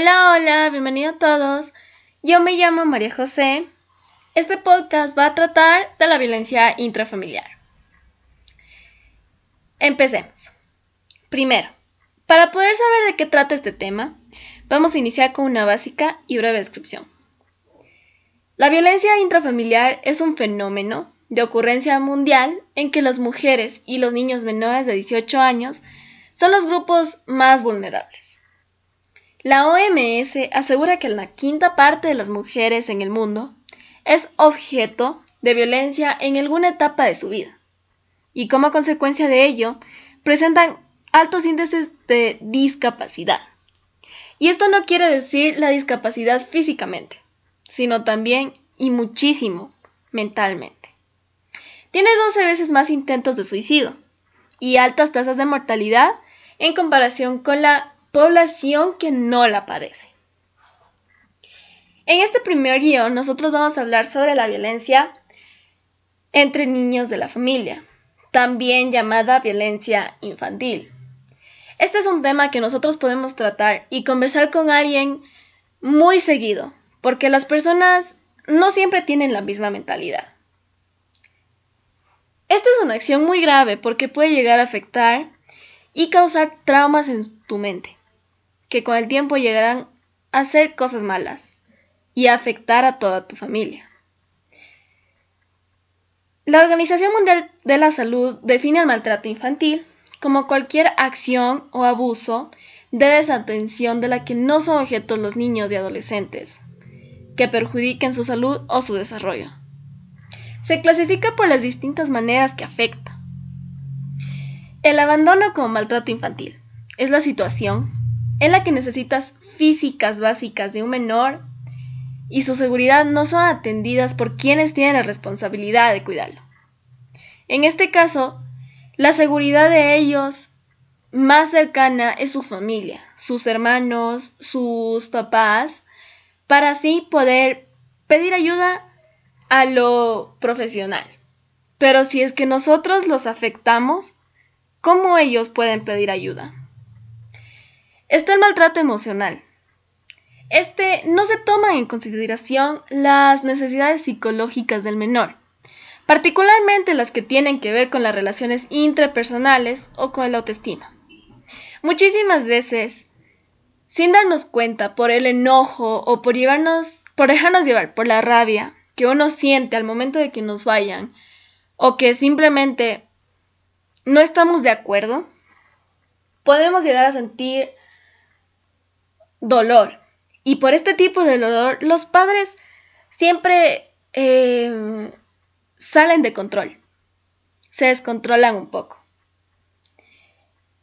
Hola, hola, bienvenidos a todos. Yo me llamo María José. Este podcast va a tratar de la violencia intrafamiliar. Empecemos. Primero, para poder saber de qué trata este tema, vamos a iniciar con una básica y breve descripción. La violencia intrafamiliar es un fenómeno de ocurrencia mundial en que las mujeres y los niños menores de 18 años son los grupos más vulnerables. La OMS asegura que la quinta parte de las mujeres en el mundo es objeto de violencia en alguna etapa de su vida y como consecuencia de ello presentan altos índices de discapacidad. Y esto no quiere decir la discapacidad físicamente, sino también y muchísimo mentalmente. Tiene 12 veces más intentos de suicidio y altas tasas de mortalidad en comparación con la población que no la padece. En este primer guion nosotros vamos a hablar sobre la violencia entre niños de la familia, también llamada violencia infantil. Este es un tema que nosotros podemos tratar y conversar con alguien muy seguido, porque las personas no siempre tienen la misma mentalidad. Esta es una acción muy grave porque puede llegar a afectar y causar traumas en tu mente, que con el tiempo llegarán a hacer cosas malas y a afectar a toda tu familia. La Organización Mundial de la Salud define el maltrato infantil como cualquier acción o abuso de desatención de la que no son objetos los niños y adolescentes, que perjudiquen su salud o su desarrollo. Se clasifica por las distintas maneras que afecta. El abandono como maltrato infantil es la situación en la que necesitas físicas básicas de un menor y su seguridad no son atendidas por quienes tienen la responsabilidad de cuidarlo. En este caso, la seguridad de ellos más cercana es su familia, sus hermanos, sus papás, para así poder pedir ayuda a lo profesional. Pero si es que nosotros los afectamos, ¿cómo ellos pueden pedir ayuda? Está el maltrato emocional. Este no se toma en consideración las necesidades psicológicas del menor particularmente las que tienen que ver con las relaciones intrapersonales o con la autoestima. Muchísimas veces, sin darnos cuenta por el enojo o por llevarnos, por dejarnos llevar por la rabia que uno siente al momento de que nos vayan, o que simplemente no estamos de acuerdo, podemos llegar a sentir dolor. Y por este tipo de dolor, los padres siempre eh, salen de control, se descontrolan un poco.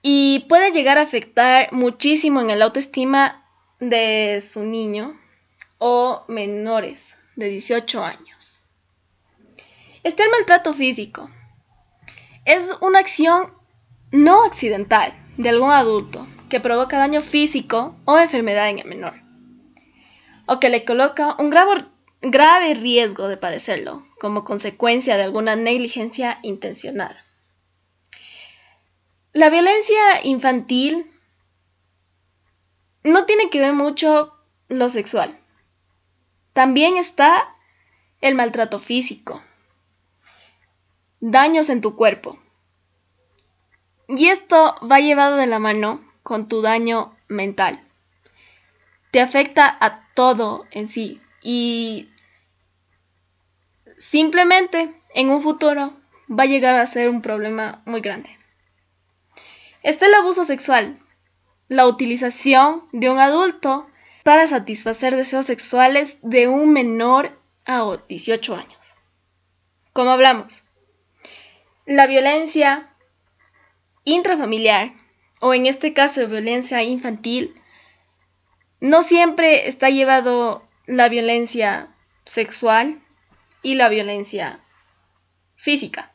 Y puede llegar a afectar muchísimo en el autoestima de su niño o menores de 18 años. Está el maltrato físico. Es una acción no accidental de algún adulto que provoca daño físico o enfermedad en el menor, o que le coloca un grave, grave riesgo de padecerlo como consecuencia de alguna negligencia intencionada. La violencia infantil no tiene que ver mucho lo sexual. También está el maltrato físico, daños en tu cuerpo. Y esto va llevado de la mano con tu daño mental. Te afecta a todo en sí y simplemente en un futuro va a llegar a ser un problema muy grande. Está el abuso sexual, la utilización de un adulto para satisfacer deseos sexuales de un menor a 18 años. Como hablamos, la violencia intrafamiliar, o en este caso violencia infantil, no siempre está llevado la violencia sexual y la violencia física.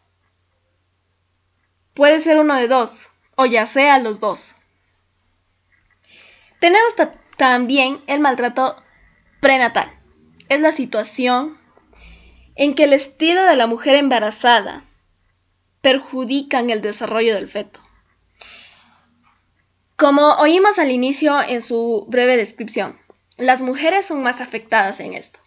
Puede ser uno de dos, o ya sea los dos. Tenemos también el maltrato prenatal. Es la situación en que el estilo de la mujer embarazada perjudican el desarrollo del feto. Como oímos al inicio en su breve descripción, las mujeres son más afectadas en esto.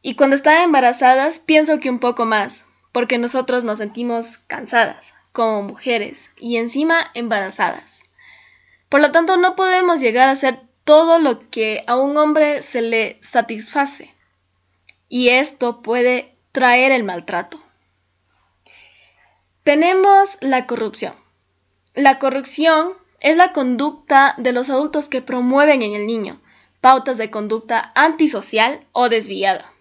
Y cuando están embarazadas, pienso que un poco más, porque nosotros nos sentimos cansadas como mujeres y encima embarazadas. Por lo tanto, no podemos llegar a hacer todo lo que a un hombre se le satisface. Y esto puede traer el maltrato. Tenemos la corrupción. La corrupción es la conducta de los adultos que promueven en el niño pautas de conducta antisocial o desviada,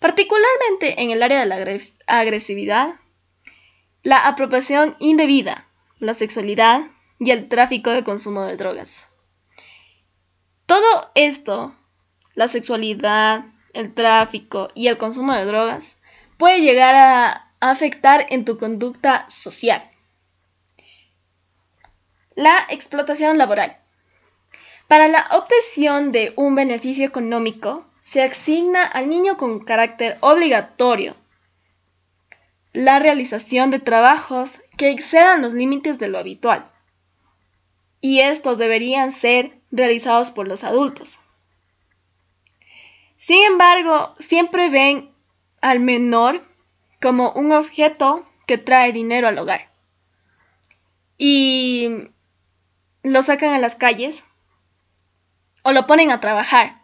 particularmente en el área de la agresividad, la apropiación indebida, la sexualidad y el tráfico de consumo de drogas. Todo esto, la sexualidad, el tráfico y el consumo de drogas, puede llegar a afectar en tu conducta social. La explotación laboral. Para la obtención de un beneficio económico, se asigna al niño con carácter obligatorio la realización de trabajos que excedan los límites de lo habitual. Y estos deberían ser realizados por los adultos. Sin embargo, siempre ven al menor como un objeto que trae dinero al hogar. Y lo sacan a las calles o lo ponen a trabajar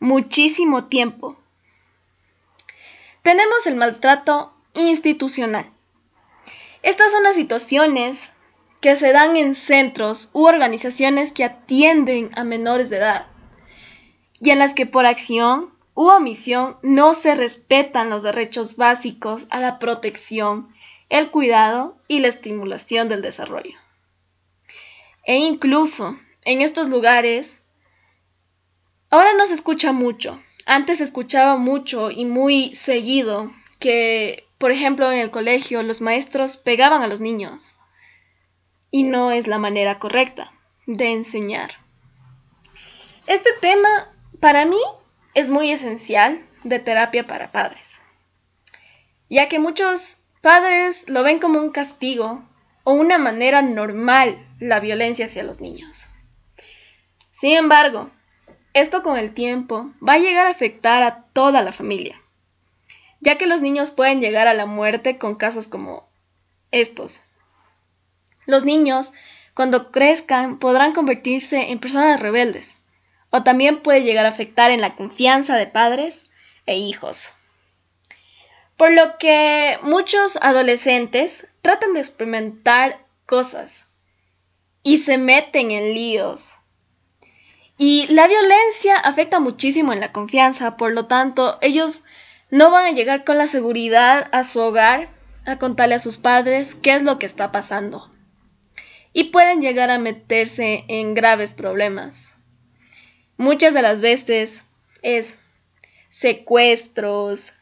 muchísimo tiempo. Tenemos el maltrato institucional. Estas son las situaciones que se dan en centros u organizaciones que atienden a menores de edad y en las que por acción u omisión no se respetan los derechos básicos a la protección, el cuidado y la estimulación del desarrollo. E incluso en estos lugares, ahora no se escucha mucho. Antes se escuchaba mucho y muy seguido que, por ejemplo, en el colegio los maestros pegaban a los niños. Y no es la manera correcta de enseñar. Este tema, para mí, es muy esencial de terapia para padres, ya que muchos padres lo ven como un castigo o una manera normal la violencia hacia los niños. Sin embargo, esto con el tiempo va a llegar a afectar a toda la familia, ya que los niños pueden llegar a la muerte con casos como estos. Los niños, cuando crezcan, podrán convertirse en personas rebeldes, o también puede llegar a afectar en la confianza de padres e hijos. Por lo que muchos adolescentes tratan de experimentar cosas y se meten en líos. Y la violencia afecta muchísimo en la confianza, por lo tanto, ellos no van a llegar con la seguridad a su hogar a contarle a sus padres qué es lo que está pasando. Y pueden llegar a meterse en graves problemas. Muchas de las veces es secuestros,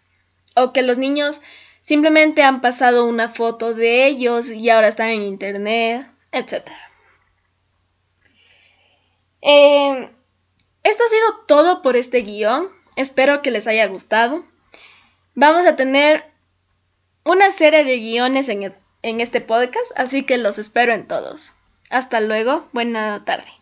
o que los niños simplemente han pasado una foto de ellos y ahora están en internet, etc. Eh, esto ha sido todo por este guion. Espero que les haya gustado. Vamos a tener una serie de guiones en, en este podcast, así que los espero en todos. Hasta luego, buena tarde.